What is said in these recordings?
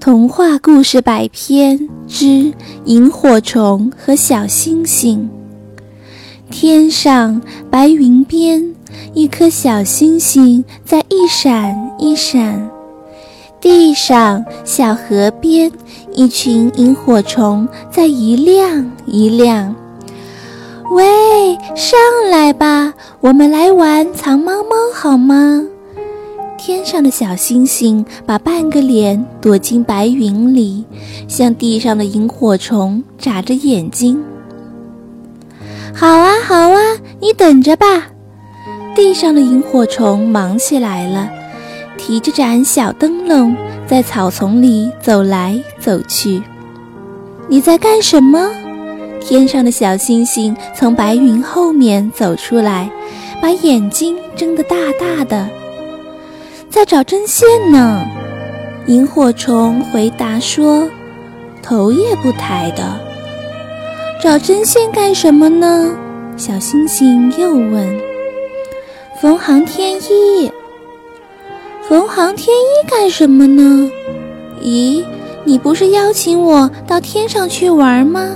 童话故事百篇之萤火虫和小星星。天上白云边，一颗小星星在一闪一闪；地上小河边，一群萤火虫在一亮一亮。喂，上来吧，我们来玩藏猫猫好吗？天上的小星星把半个脸躲进白云里，向地上的萤火虫眨着眼睛。好啊，好啊，你等着吧！地上的萤火虫忙起来了，提着盏小灯笼，在草丛里走来走去。你在干什么？天上的小星星从白云后面走出来，把眼睛睁得大大的。在找针线呢，萤火虫回答说，头也不抬的。找针线干什么呢？小星星又问。缝航天衣。缝航天衣干什么呢？咦，你不是邀请我到天上去玩吗？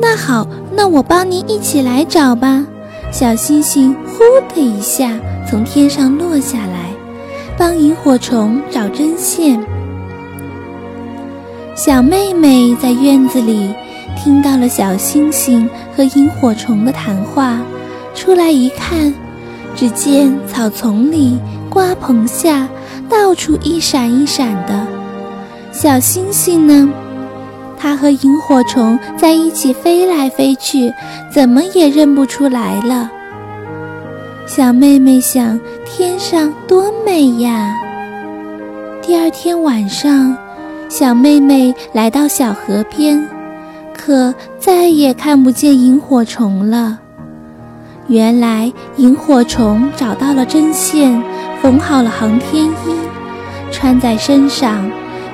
那好，那我帮你一起来找吧。小星星呼的一下从天上落下来，帮萤火虫找针线。小妹妹在院子里听到了小星星和萤火虫的谈话，出来一看，只见草丛里、瓜棚下到处一闪一闪的。小星星呢？它和萤火虫在一起飞来飞去，怎么也认不出来了。小妹妹想：天上多美呀！第二天晚上，小妹妹来到小河边，可再也看不见萤火虫了。原来，萤火虫找到了针线，缝好了航天衣，穿在身上，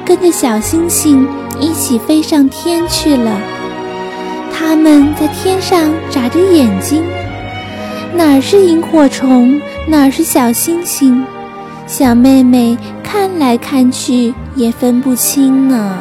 跟着小星星。一起飞上天去了。他们在天上眨着眼睛，哪是萤火虫，哪是小星星？小妹妹看来看去也分不清呢。